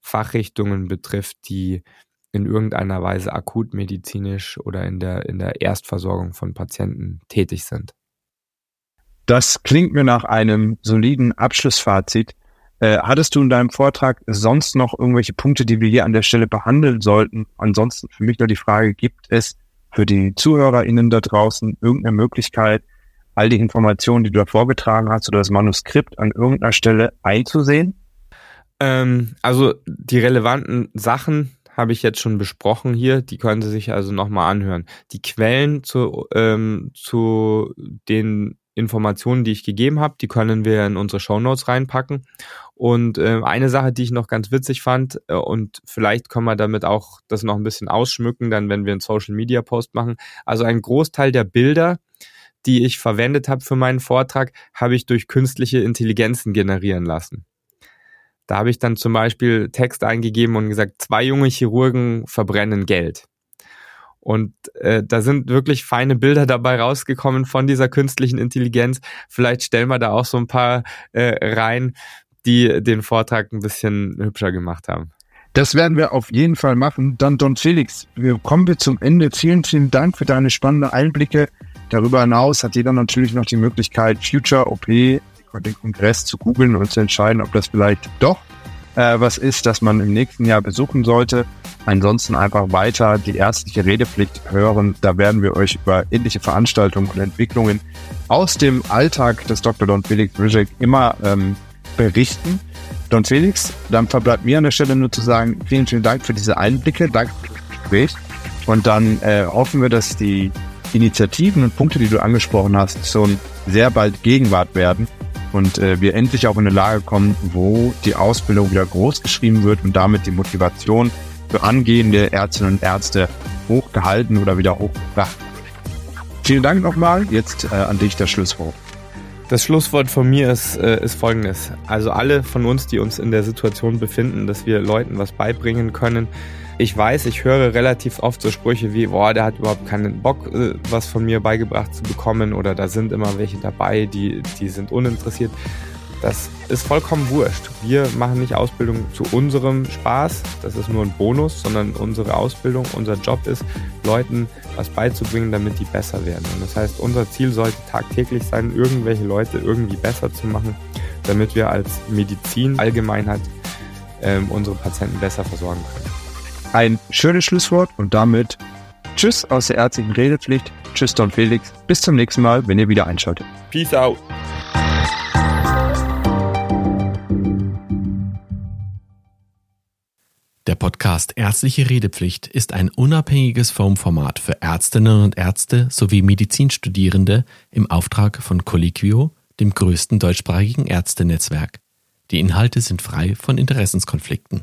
Fachrichtungen betrifft, die in irgendeiner Weise akutmedizinisch oder in der, in der Erstversorgung von Patienten tätig sind. Das klingt mir nach einem soliden Abschlussfazit. Äh, hattest du in deinem Vortrag sonst noch irgendwelche Punkte, die wir hier an der Stelle behandeln sollten? Ansonsten für mich nur die Frage, gibt es für die ZuhörerInnen da draußen irgendeine Möglichkeit, all die Informationen, die du da vorgetragen hast oder das Manuskript an irgendeiner Stelle einzusehen? Ähm, also die relevanten Sachen habe ich jetzt schon besprochen hier. Die können Sie sich also nochmal anhören. Die Quellen zu, ähm, zu den Informationen, die ich gegeben habe, die können wir in unsere Show Notes reinpacken. Und äh, eine Sache, die ich noch ganz witzig fand, äh, und vielleicht können wir damit auch das noch ein bisschen ausschmücken, dann wenn wir einen Social Media Post machen. Also ein Großteil der Bilder, die ich verwendet habe für meinen Vortrag, habe ich durch künstliche Intelligenzen generieren lassen. Da habe ich dann zum Beispiel Text eingegeben und gesagt, zwei junge Chirurgen verbrennen Geld. Und äh, da sind wirklich feine Bilder dabei rausgekommen von dieser künstlichen Intelligenz. Vielleicht stellen wir da auch so ein paar äh, rein, die den Vortrag ein bisschen hübscher gemacht haben. Das werden wir auf jeden Fall machen. Dann Don Felix, wir kommen wir zum Ende. Vielen, vielen Dank für deine spannenden Einblicke. Darüber hinaus hat jeder natürlich noch die Möglichkeit, Future OP, den Kongress zu googeln und zu entscheiden, ob das vielleicht doch äh, was ist, das man im nächsten Jahr besuchen sollte. Ansonsten einfach weiter die ärztliche Redepflicht hören. Da werden wir euch über ähnliche Veranstaltungen und Entwicklungen aus dem Alltag des Dr. Don Felix Rizek immer ähm, berichten. Don Felix, dann verbleibt mir an der Stelle nur zu sagen, vielen, vielen Dank für diese Einblicke, danke für das Gespräch. Und dann äh, hoffen wir, dass die Initiativen und Punkte, die du angesprochen hast, schon sehr bald Gegenwart werden und äh, wir endlich auch in eine Lage kommen, wo die Ausbildung wieder groß geschrieben wird und damit die Motivation für angehende Ärztinnen und Ärzte hochgehalten oder wieder hochgebracht. Vielen Dank nochmal. Jetzt äh, an dich das Schlusswort. Das Schlusswort von mir ist, äh, ist folgendes. Also alle von uns, die uns in der Situation befinden, dass wir Leuten was beibringen können. Ich weiß, ich höre relativ oft so Sprüche wie, boah, der hat überhaupt keinen Bock, äh, was von mir beigebracht zu bekommen oder da sind immer welche dabei, die, die sind uninteressiert. Das ist vollkommen wurscht. Wir machen nicht Ausbildung zu unserem Spaß, das ist nur ein Bonus, sondern unsere Ausbildung, unser Job ist, Leuten was beizubringen, damit die besser werden. Und das heißt, unser Ziel sollte tagtäglich sein, irgendwelche Leute irgendwie besser zu machen, damit wir als Medizin Allgemeinheit ähm, unsere Patienten besser versorgen können. Ein schönes Schlusswort und damit Tschüss aus der ärztlichen Redepflicht. Tschüss, Don Felix. Bis zum nächsten Mal, wenn ihr wieder einschaltet. Peace out. Der Podcast Ärztliche Redepflicht ist ein unabhängiges Formformat für Ärztinnen und Ärzte sowie Medizinstudierende im Auftrag von Colliquio, dem größten deutschsprachigen Ärztenetzwerk. Die Inhalte sind frei von Interessenskonflikten.